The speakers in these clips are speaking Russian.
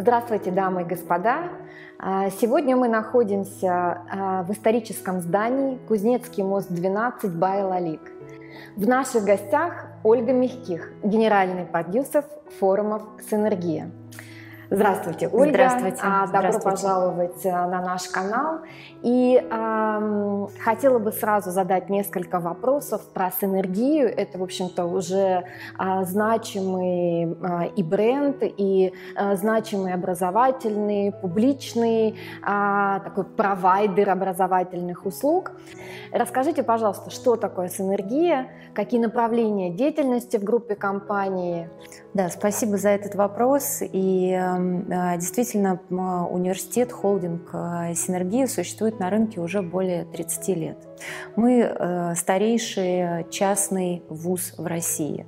Здравствуйте, дамы и господа! А, сегодня мы находимся а, в историческом здании Кузнецкий мост 12 Байлалик. В наших гостях Ольга Мягких, генеральный продюсер форумов «Синергия». Здравствуйте, Ольга. Здравствуйте. А, добро Здравствуйте. пожаловать э, на наш канал. И эм, хотела бы сразу задать несколько вопросов про синергию. Это, в общем-то, уже э, значимый э, и бренд, и э, значимый образовательный, публичный э, такой провайдер образовательных услуг. Расскажите, пожалуйста, что такое синергия, какие направления деятельности в группе компании? Да, спасибо за этот вопрос. И э, действительно, университет, холдинг э, «Синергия» существует на рынке уже более 30 лет. Мы э, старейший частный вуз в России.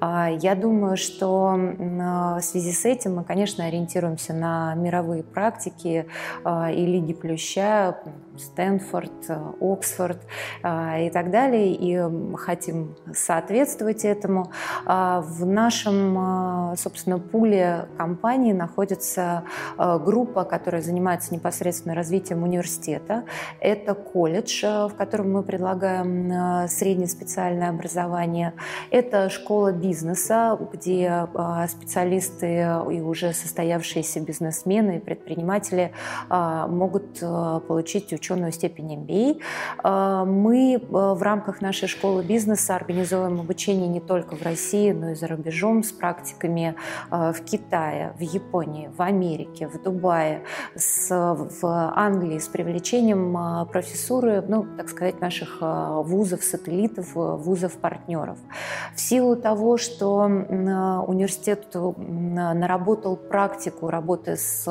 А я думаю, что в связи с этим мы, конечно, ориентируемся на мировые практики и Лиги Плюща, Стэнфорд, Оксфорд и так далее, и хотим соответствовать этому. А в нашем, собственно, пуле компании находится группа, которая занимается непосредственно развитием университета. Это колледж, в котором мы предлагаем среднеспециальное образование. Это школа бизнеса, где специалисты и уже состоявшиеся бизнесмены и предприниматели могут получить учебу ученую степень MBA. А, мы э, в рамках нашей школы бизнеса организуем обучение не только в России, но и за рубежом с практиками э, в Китае, в Японии, в Америке, в Дубае, с, в Англии с привлечением э, профессуры, ну, так сказать, наших вузов-сателлитов, вузов-партнеров. В силу того, что университет наработал практику работы с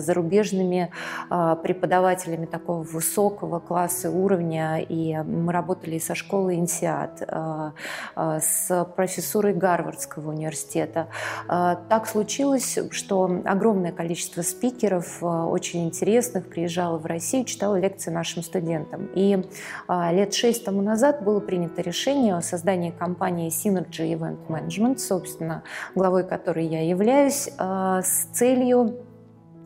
зарубежными преподавателями такого высокого класса уровня, и мы работали со школой Инсиат, э, э, с профессурой Гарвардского университета. Э, так случилось, что огромное количество спикеров, очень интересных, приезжало в Россию, читало лекции нашим студентам. И лет шесть тому назад было принято решение о создании компании Synergy Event Management, собственно, главой которой я являюсь, с целью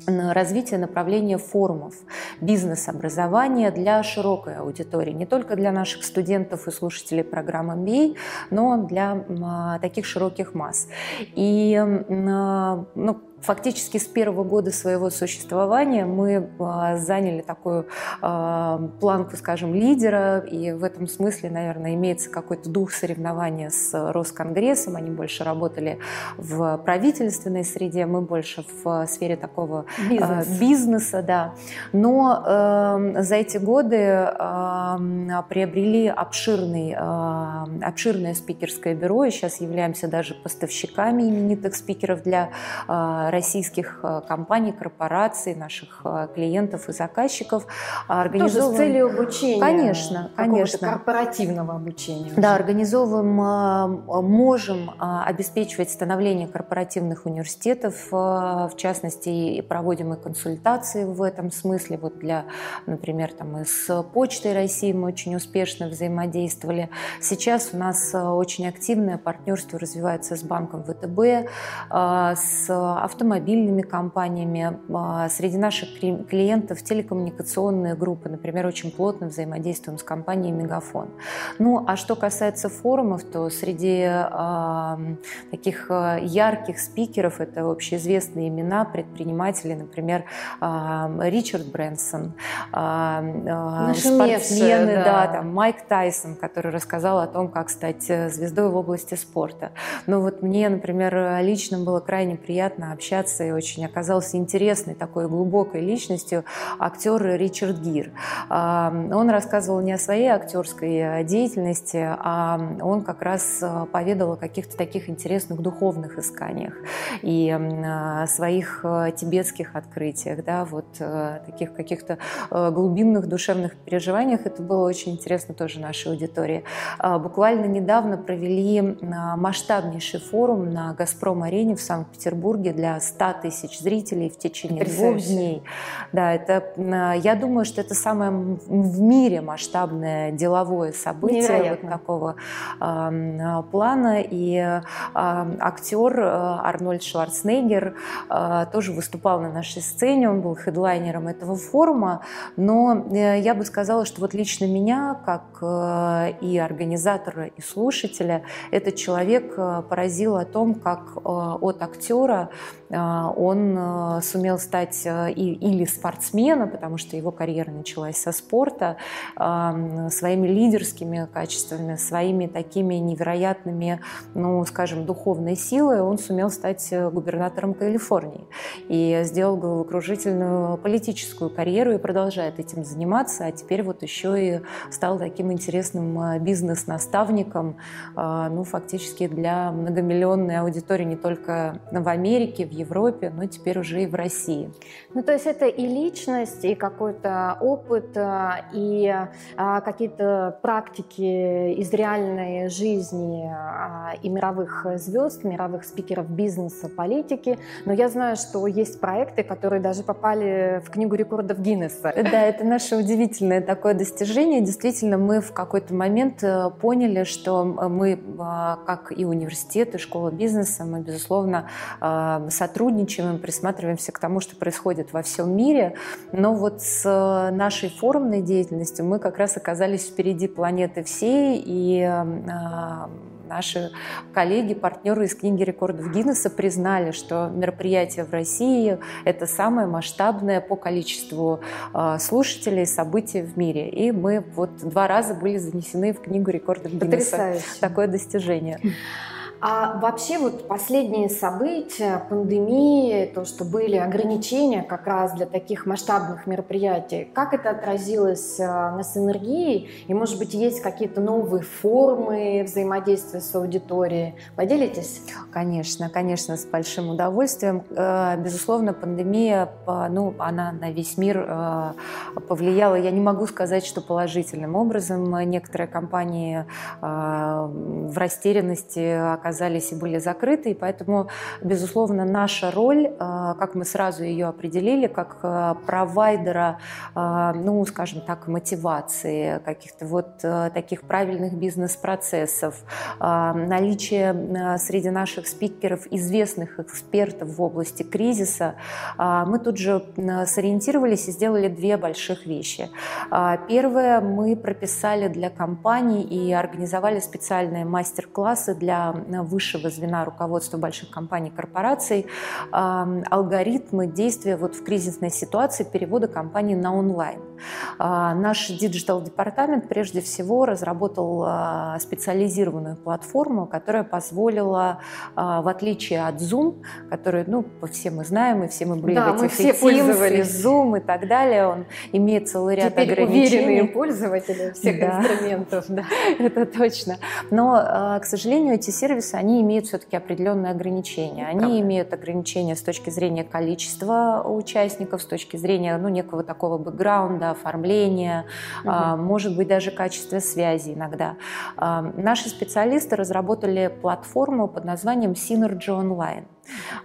на развитие направления форумов бизнес-образования для широкой аудитории, не только для наших студентов и слушателей программы MBA, но для таких широких масс. И ну, Фактически с первого года своего существования мы а, заняли такую а, планку, скажем, лидера, и в этом смысле, наверное, имеется какой-то дух соревнования с Росконгрессом. Они больше работали в правительственной среде, мы больше в сфере такого а, Бизнес. бизнеса, да. Но за эти годы приобрели обширный, обширное спикерское бюро, и сейчас являемся даже поставщиками именитых спикеров для российских э, компаний, корпораций, наших э, клиентов и заказчиков. Организовываем... Тоже с целью обучения. Конечно, конечно. корпоративного обучения. Да, организовываем, э, можем обеспечивать становление корпоративных университетов, в частности, проводим и консультации в этом смысле. Вот для, например, там и с Почтой России мы очень успешно взаимодействовали. Сейчас у нас очень активное партнерство развивается с банком ВТБ, с авто автомобильными компаниями. А, среди наших клиентов телекоммуникационные группы, например, очень плотно взаимодействуем с компанией Мегафон. Ну, а что касается форумов, то среди э, таких а, ярких спикеров это общеизвестные имена предпринимателей, например, Ричард Брэнсон, э, спортсмены, да. да, там Майк Тайсон, который рассказал о том, как стать э, звездой в области спорта. Но вот мне, например, лично было крайне приятно общаться общаться, и очень оказался интересной такой глубокой личностью актер Ричард Гир. Он рассказывал не о своей актерской э, деятельности, а он как раз э, поведал о каких-то таких интересных духовных исканиях и своих тибетских открытиях, да, вот таких каких-то глубинных душевных переживаниях. Это было очень интересно тоже нашей аудитории. А, буквально недавно провели масштабнейший форум на «Газпром-арене» в Санкт-Петербурге для для 100 тысяч зрителей в течение двух дней. Да, это, я думаю, что это самое в мире масштабное деловое событие вот такого э, плана. И э, актер Арнольд Шварценеггер э, тоже выступал на нашей сцене, он был хедлайнером этого форума. Но э, я бы сказала, что вот лично меня, как э, и организатора, и слушателя, этот человек э, поразил о том, как от актера он сумел стать или спортсмена, потому что его карьера началась со спорта, своими лидерскими качествами, своими такими невероятными, ну, скажем, духовной силой, он сумел стать губернатором Калифорнии и сделал головокружительную политическую карьеру и продолжает этим заниматься, а теперь вот еще и стал таким интересным а, бизнес-наставником, а, ну, фактически для многомиллионной аудитории не только в Америке, в Европе, но теперь уже и в России. Ну, то есть это и личность, и какой-то опыт, а, и какие-то практики из реальной жизни и мировых звезд, мировых спикеров бизнеса, политики. Но я знаю, что есть проекты, которые даже попали в книгу рекордов Гиннесса. Да, это наше удивительное такое достижение. Действительно, мы в какой-то момент э, поняли, что мы, а, как и университет, и школа бизнеса, мы, безусловно, а, сотрудничаем присматриваемся к тому, что происходит во всем мире. Но вот с нашей форумной деятельностью мы как раз оказались впереди планеты всей, и а, Наши коллеги, партнеры из книги рекордов Гиннесса признали, что мероприятие в России – это самое масштабное по количеству а, слушателей событие в мире. И мы вот два раза были занесены в книгу рекордов Гиннесса. Потрясающе. Такое достижение. А вообще вот последние события, пандемии, то, что были ограничения как раз для таких масштабных мероприятий, как это отразилось а, на синергии? И, может быть, есть какие-то новые формы взаимодействия с аудиторией? Поделитесь? Конечно, конечно, с большим удовольствием. Э, безусловно, пандемия, ну, она на весь мир э, повлияла, я не могу сказать, что положительным образом. Некоторые компании э, в растерянности оказались оказались и были закрыты, и поэтому, безусловно, наша роль, э, как мы сразу ее определили, как э, провайдера, э, ну, скажем так, мотивации, каких-то вот таких правильных бизнес-процессов, наличие среди наших спикеров известных экспертов в области кризиса, мы тут же сориентировались и сделали две больших вещи. Первое, мы прописали для компаний и организовали специальные мастер-классы для высшего звена руководства больших компаний, корпораций, алгоритмы действия вот в кризисной ситуации перевода компании на онлайн. А, наш диджитал-департамент прежде всего разработал а, специализированную платформу, которая позволила, а, в отличие от Zoom, который, ну, все мы знаем, и все мы были да, в этих все пользовались. Zoom и так далее, он имеет целый ряд Теперь ограничений. уверенные пользователи всех да. инструментов. Да, это точно. Но, к сожалению, эти сервисы, они имеют все-таки определенные ограничения. Они Правда. имеют ограничения с точки зрения количества участников, с точки зрения ну, некого такого бэкграунда, оформления, угу. может быть, даже качества связи иногда. А, наши специалисты разработали платформу под названием Synergy Online.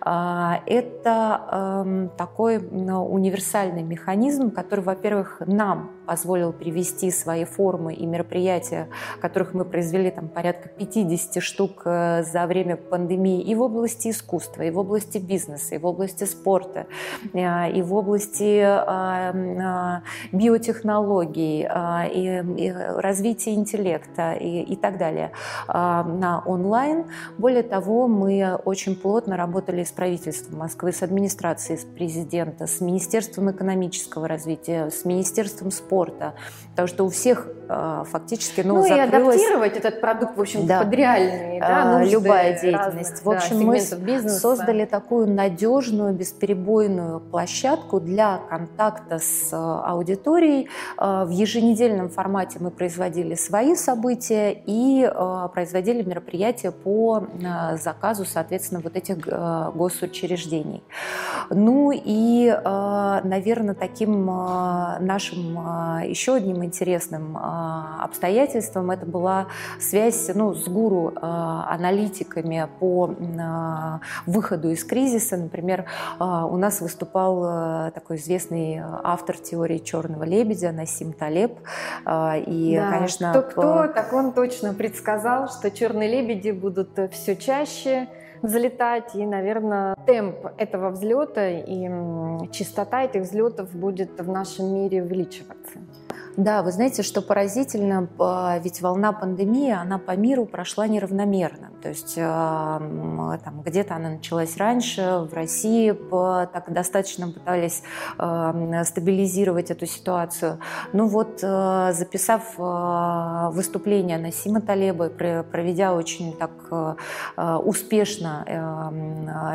А, это эм, такой универсальный механизм, который, во-первых, нам позволил привести свои формы и мероприятия, которых мы произвели там порядка 50 штук э, за время пандемии и в области искусства, и в области бизнеса, и в области спорта, э, и в области э, биотехнологий, и развития интеллекта и так далее на онлайн. Более того, мы очень плотно работаем работали с правительством Москвы, с администрацией, с президента, с Министерством экономического развития, с Министерством спорта. Потому что у всех фактически ну, ну закрылось... и адаптировать этот продукт, в общем да. под реальные, да, а, любая деятельность. Разных, в общем, да, мы бизнеса. создали такую надежную, бесперебойную площадку для контакта с э, аудиторией. В еженедельном формате мы производили свои события и производили мероприятия по заказу, соответственно, вот этих госучреждений. Ну и, наверное, таким нашим еще одним интересным обстоятельством это была связь ну, с гуру аналитиками по выходу из кризиса. Например, у нас выступал такой известный автор теории черного лебедя Насим Талеб. И, да, конечно, кто-кто, так он точно предсказал, что черные лебеди будут все чаще взлетать, и, наверное, темп этого взлета и частота этих взлетов будет в нашем мире увеличиваться. Да, вы знаете, что поразительно, ведь волна пандемии, она по миру прошла неравномерно. То есть там, где-то она началась раньше, в России так достаточно пытались стабилизировать эту ситуацию. Ну вот, записав выступление Насима Талеба, проведя очень так успешно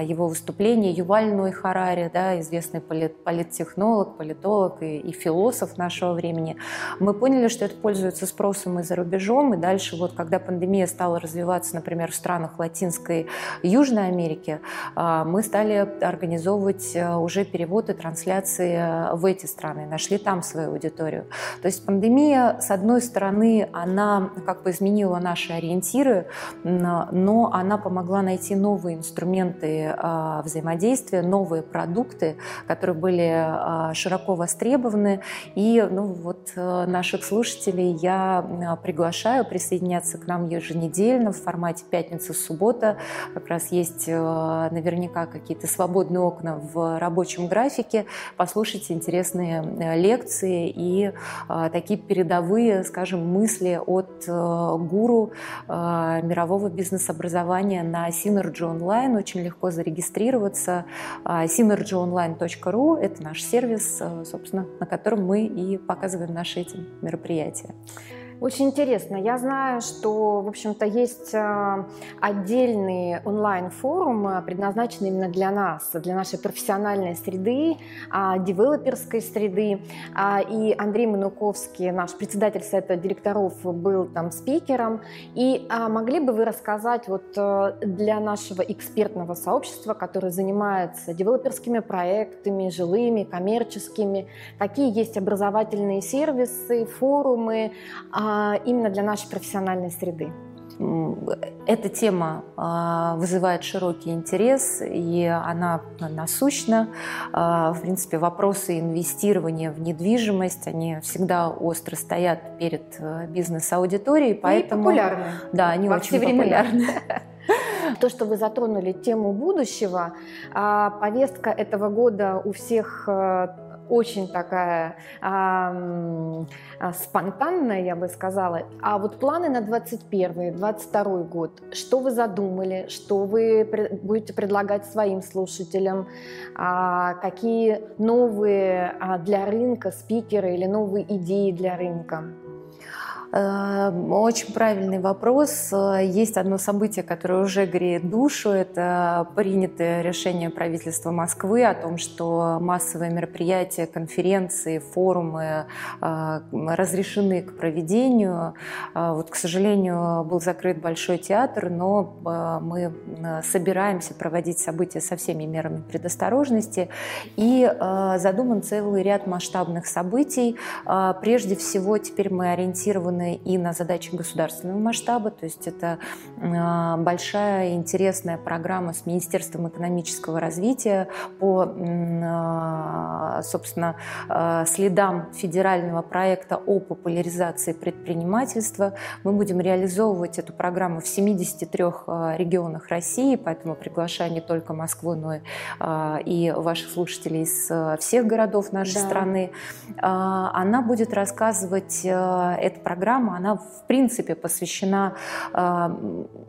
его выступление, Юваль Ной Харари, да, известный полит, политтехнолог, политолог и, и философ нашего времени – мы поняли, что это пользуется спросом и за рубежом, и дальше вот когда пандемия стала развиваться, например, в странах Латинской и Южной Америки, а, мы стали организовывать э, уже перевод и трансляции э, в эти страны, нашли там свою аудиторию. То есть пандемия, с одной стороны, она как бы изменила наши ориентиры, но она помогла найти новые инструменты а, взаимодействия, новые продукты, которые были а, широко востребованы. И ну, вот наших слушателей я э, приглашаю присоединяться к нам еженедельно в формате пятница-суббота. Как раз есть э, наверняка какие-то свободные окна в рабочем графике. Послушайте интересные лекции и такие передовые, скажем, мысли от гуру мирового бизнес-образования на Synergy Online. Очень легко зарегистрироваться. synergyonline.ru – это наш сервис, собственно, на котором мы и показываем наши эти мероприятия. Очень интересно. Я знаю, что, в общем-то, есть э, отдельный онлайн-форум, э, предназначенный именно для нас, для нашей профессиональной среды, а, девелоперской среды. А, и Андрей Мануковский, наш председатель совета директоров, был там спикером. И а, могли бы вы рассказать вот э, для нашего экспертного сообщества, которое занимается девелоперскими проектами, жилыми, коммерческими, какие есть образовательные сервисы, форумы, именно для нашей профессиональной среды. Эта тема а, вызывает широкий интерес, и она насущна. А, в принципе, вопросы инвестирования в недвижимость, они всегда остро стоят перед э, бизнес-аудиторией, поэтому... И популярны. Да, они Во очень популярны. То, что вы затронули тему будущего, повестка этого года у всех э, очень такая а, спонтанная, я бы сказала. А вот планы на 21-22 год, что вы задумали, что вы будете предлагать своим слушателям, а, какие новые а, для рынка спикеры или новые идеи для рынка? Эм, очень правильный вопрос. Есть одно событие, которое уже греет душу. Это принятое решение правительства Москвы о том, что массовые мероприятия, конференции, форумы э, разрешены к проведению. Э, вот, к сожалению, был закрыт Большой театр, но э, мы собираемся проводить события со всеми мерами предосторожности. И задуман целый ряд масштабных событий. Прежде всего, теперь мы ориентированы направлены и на задачи государственного масштаба, то есть это а, большая интересная программа с Министерством экономического развития по, а, собственно, а, следам федерального проекта о популяризации предпринимательства. Мы будем реализовывать эту программу в 73 регионах России, поэтому приглашаю не только Москву, но и ваших слушателей из всех городов нашей да. страны. Она будет рассказывать, эта программа программа, она в принципе посвящена э,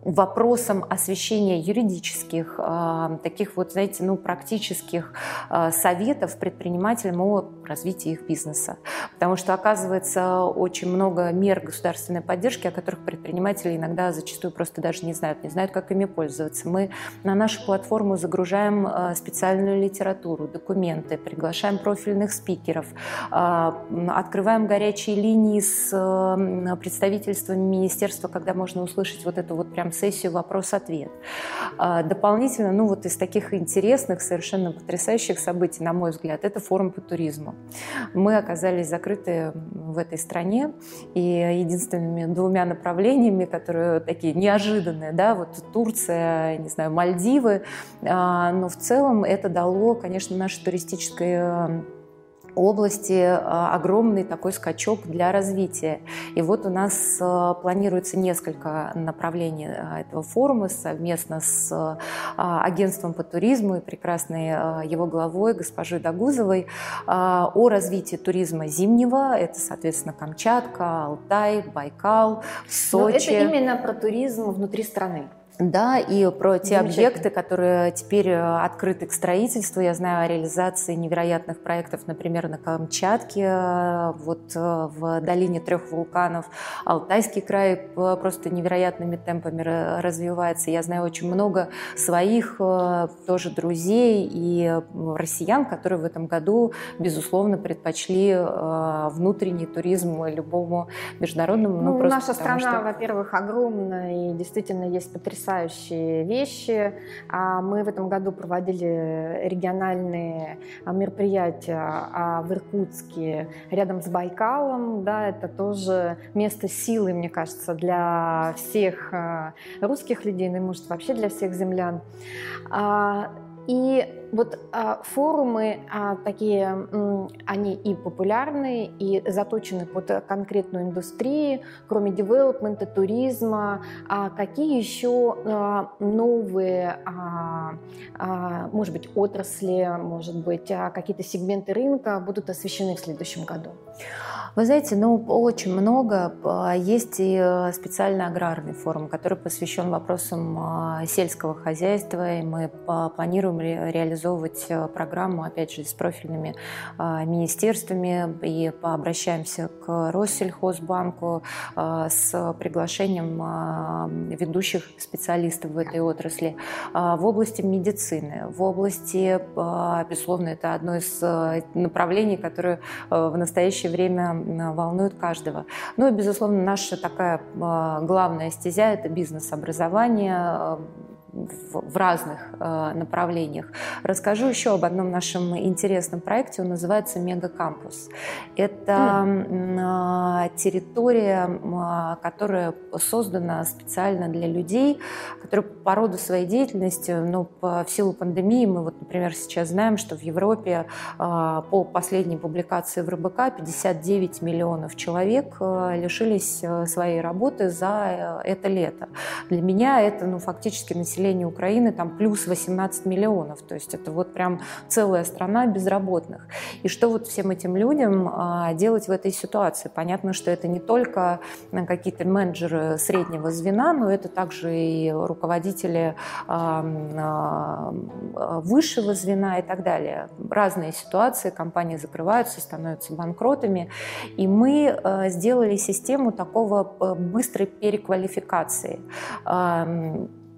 вопросам освещения юридических, э, таких вот, знаете, ну, практических э, советов предпринимателям о развитии их бизнеса. Потому что, оказывается, очень много мер государственной поддержки, о которых предприниматели иногда зачастую просто даже не знают, не знают, как ими пользоваться. Мы на нашу платформу загружаем специальную литературу, документы, приглашаем профильных спикеров, открываем горячие линии с представительствами министерства, когда можно услышать вот эту вот прям сессию вопрос-ответ. А, дополнительно, ну вот из таких интересных, совершенно потрясающих событий, на мой взгляд, это форум по туризму. Мы оказались закрыты в этой стране, и единственными двумя направлениями, которые такие неожиданные, да, вот Турция, не знаю, Мальдивы, а, но в целом это дало, конечно, нашей туристической области а, огромный такой скачок для развития. И вот у нас а, планируется несколько направлений а, этого форума совместно с агентством по туризму и прекрасной его главой госпожой Дагузовой о развитии туризма зимнего. Это, соответственно, Камчатка, Алтай, Байкал, Сочи. Но это именно про туризм внутри страны. Да, и про те объекты, которые теперь э, открыты к строительству. Я знаю о реализации невероятных проектов, например, на Камчатке, э, вот э, в долине трех вулканов. Алтайский край просто невероятными темпами развивается. Я знаю очень много своих тоже друзей и россиян, которые в этом году, безусловно, предпочли внутренний туризм любому международному. Ну, ну наша страна, что... во-первых, огромная и действительно есть потрясающие потрясающие вещи. А мы в этом году проводили региональные а, мероприятия а, в Иркутске рядом с Байкалом. Да, это тоже место силы, мне кажется, для всех русских людей, ну и, может, вообще для всех землян. И вот а, форумы а, такие, они и популярны, и заточены под конкретную индустрию, кроме девелопмента, туризма. А какие еще а, новые, а, а, может быть, отрасли, может быть, а, какие-то сегменты рынка будут освещены в следующем году? Вы знаете, ну, очень много. Есть и э, специальный аграрный форум, который посвящен вопросам сельского хозяйства, и мы планируем реализовывать э, программу, опять же, с профильными а, министерствами, и обращаемся к Россельхозбанку с приглашением ведущих специалистов в этой отрасли. В области медицины, в области, безусловно, это одно из э, направлений, которое в настоящее время волнует каждого. Ну и, безусловно, наша такая а, главная стезя – это бизнес-образование, а, в разных э, направлениях. Расскажу еще об одном нашем интересном проекте. Он называется Мегакампус. Это mm. территория, которая создана специально для людей, которые по роду своей деятельности, ну, по, в силу пандемии, мы вот, например, сейчас знаем, что в Европе по последней публикации в РБК 59 миллионов человек лишились своей работы за это лето. Для меня это ну, фактически население населения Украины там плюс 18 миллионов. То есть это вот прям целая страна безработных. И что вот всем этим людям а, делать в этой ситуации? Понятно, что это не только а, какие-то менеджеры среднего звена, но это также и руководители а, высшего звена и так далее. Разные ситуации, компании закрываются, становятся банкротами. И мы сделали систему такого быстрой переквалификации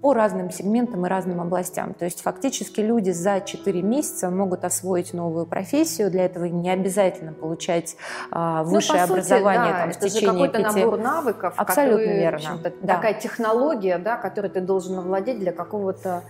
по разным сегментам и разным областям. То есть фактически люди за 4 месяца могут освоить новую профессию. Для этого не обязательно получать а, ну, высшее ну, образование да, там, в течение какой-то пяти... набор навыков. Абсолютно который, верно. Да. Такая технология, да, которой ты должен овладеть для какого-то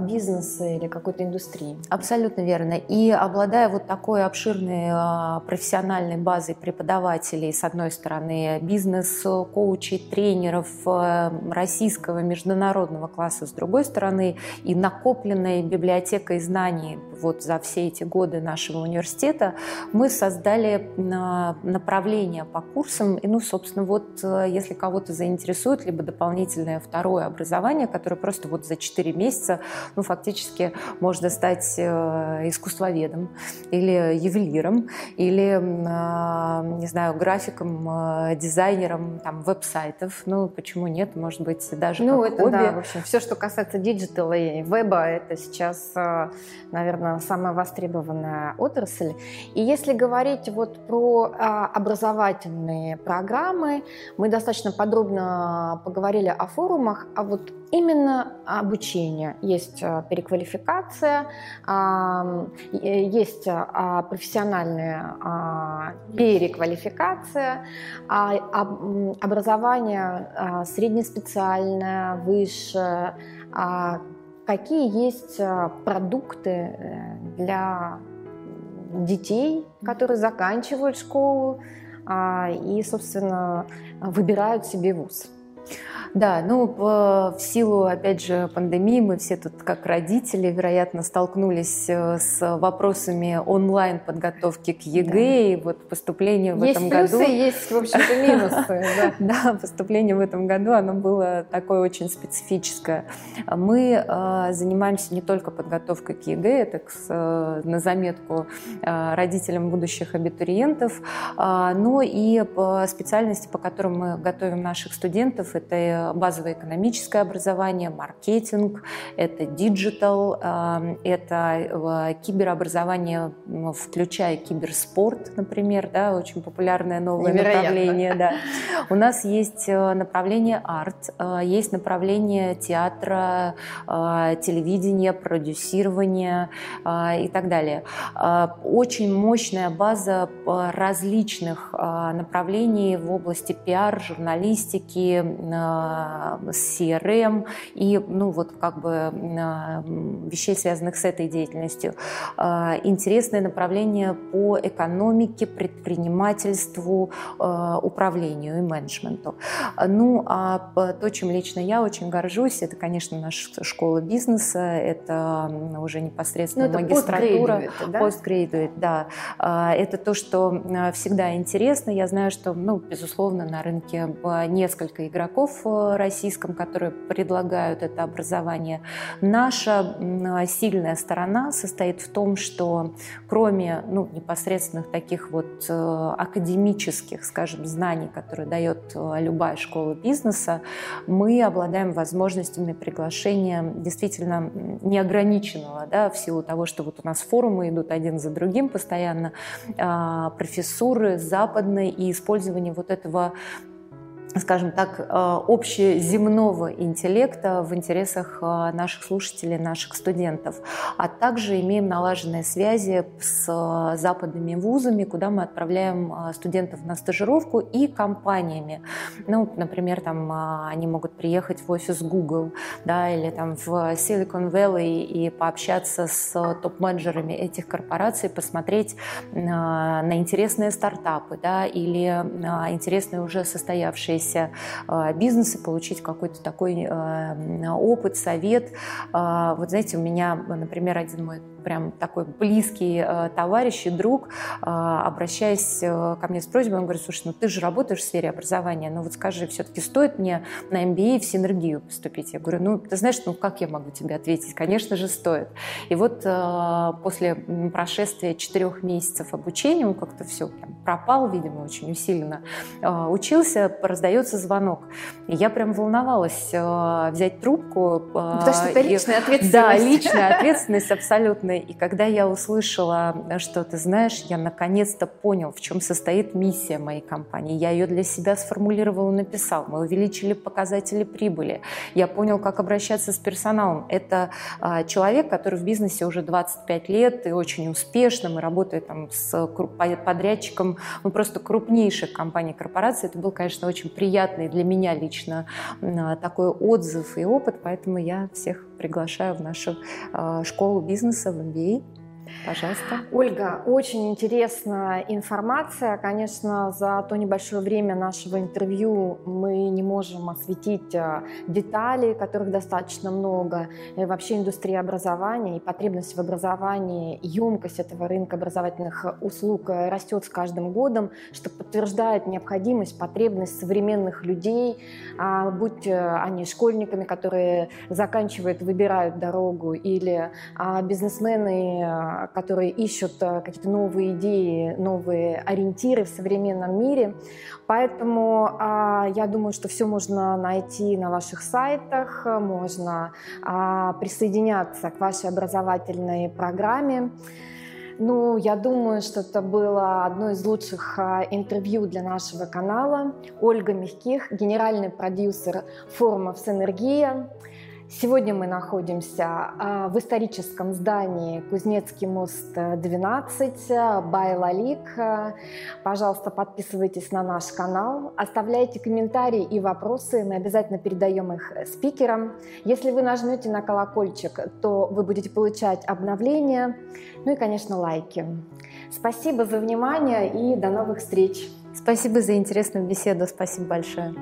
бизнеса или какой-то индустрии. Абсолютно верно. И обладая вот такой обширной а, профессиональной базой преподавателей, с одной стороны, бизнес-коучей, тренеров а, российского международного класса, с другой стороны, и накопленной библиотекой знаний вот за все эти годы нашего университета, мы создали направление по курсам. И, ну, собственно, вот если кого-то заинтересует, либо дополнительное второе образование, которое просто вот за 4 месяца ну, фактически можно стать э, искусствоведом или ювелиром, или, а, не знаю, графиком, э, дизайнером там, веб-сайтов. Ну, почему нет? Может быть, даже ну, как это хобби. Да, общем, все, что касается диджитала и веба, это сейчас, э, наверное, самая востребованная отрасль. И если говорить вот про а, образовательные программы, мы достаточно подробно поговорили о форумах, а вот именно обучение. Есть э, переквалификация, есть профессиональная переквалификация, образование среднеспециальное, высшее, какие есть продукты э, для детей, которые заканчивают школу и, собственно, выбирают себе вуз. Да, ну в силу, опять же, пандемии мы все тут как родители, вероятно, столкнулись э, с вопросами онлайн подготовки к ЕГЭ да. и вот поступление в есть этом плюсы, году. Есть, в общем-то, минусы. Да, поступление в этом году, оно было такое очень специфическое. Мы э, занимаемся не только подготовкой к ЕГЭ, это э, на заметку родителям будущих абитуриентов, а, но и по специальности, по которым мы готовим наших студентов, это базовое экономическое образование, маркетинг, это диджитал, эм, это э, киберобразование, включая киберспорт, например, да, очень популярное новое Невероятно. направление. Да. У нас есть э, направление арт, э, есть направление театра, телевидения, продюсирования и так далее. Очень мощная база различных направлений в области пиар, журналистики, CRM и, ну, вот как бы вещей, связанных с этой деятельностью. А, интересное направление по экономике, предпринимательству, а, управлению и менеджменту. Ну, а то, чем лично я очень горжусь, это, конечно, наша школа бизнеса, это уже непосредственно ну, магистратура. Постгрейдует, да? да. А, это то, что всегда интересно. Я знаю, что, ну, безусловно, на рынке несколько игроков российском, которые предлагают это образование. Наша сильная сторона состоит в том, что кроме ну, непосредственных таких вот э, академических, скажем, знаний, которые дает э, любая школа бизнеса, мы обладаем возможностями приглашения действительно неограниченного, да, в силу того, что вот у нас форумы идут один за другим постоянно, а, профессуры западной и использование вот этого скажем так, э, общеземного интеллекта в интересах э, наших слушателей, наших студентов. А также имеем налаженные связи с э, западными вузами, куда мы отправляем студентов на стажировку и компаниями. Ну, например, там они могут приехать в офис Google, да, или там в Silicon Valley и пообщаться с топ-менеджерами этих корпораций, посмотреть на интересные стартапы, да, или интересные уже состоявшиеся развивающиеся а, бизнесы, получить какой-то такой а, опыт, совет. А, вот знаете, у меня, например, один мой прям такой близкий э, товарищ и друг, э, обращаясь э, ко мне с просьбой, он говорит, слушай, ну ты же работаешь в сфере образования, ну вот скажи, все-таки стоит мне на MBA в синергию поступить? Я говорю, ну ты знаешь, ну как я могу тебе ответить? Конечно же стоит. И вот после прошествия четырех месяцев обучения, он как-то все прям пропал, видимо, очень усиленно учился, раздается звонок. И я прям волновалась взять трубку. Потому что это личная ответственность. Да, личная ответственность абсолютно стороны. И когда я услышала, что ты знаешь, я наконец-то понял, в чем состоит миссия моей компании. Я ее для себя сформулировал и написал. Мы увеличили показатели прибыли. Я понял, как обращаться с персоналом. Это а, человек, который в бизнесе уже 25 лет и очень успешно. Мы работаем там с подрядчиком, ну просто крупнейших компаний, корпораций. Это был, конечно, очень приятный для меня лично а, такой отзыв и опыт, поэтому я всех приглашаю в нашу а, школу бизнеса в MBA. Пожалуйста. Ольга, очень интересная информация. Конечно, за то небольшое время нашего интервью мы не можем осветить а, детали, которых достаточно много. И вообще индустрия образования и потребность в образовании, емкость этого рынка образовательных услуг растет с каждым годом, что подтверждает необходимость, потребность современных людей, а, будь э, они школьниками, которые заканчивают, выбирают дорогу, или а, бизнесмены, которые ищут а, какие-то новые идеи, новые ориентиры в современном мире. Поэтому я думаю, что все можно найти на ваших сайтах, можно присоединяться к вашей образовательной программе. Ну, я думаю, что это было одно из лучших интервью для нашего канала. Ольга Мягких, генеральный продюсер форума «Синергия». Сегодня мы находимся а, в историческом здании Кузнецкий мост 12, Байлалик. Пожалуйста, подписывайтесь на наш канал, оставляйте комментарии и вопросы, мы обязательно передаем их спикерам. Если вы нажмете на колокольчик, то вы будете получать обновления, ну и, конечно, лайки. Спасибо за внимание и до новых встреч. Спасибо за интересную беседу, спасибо большое.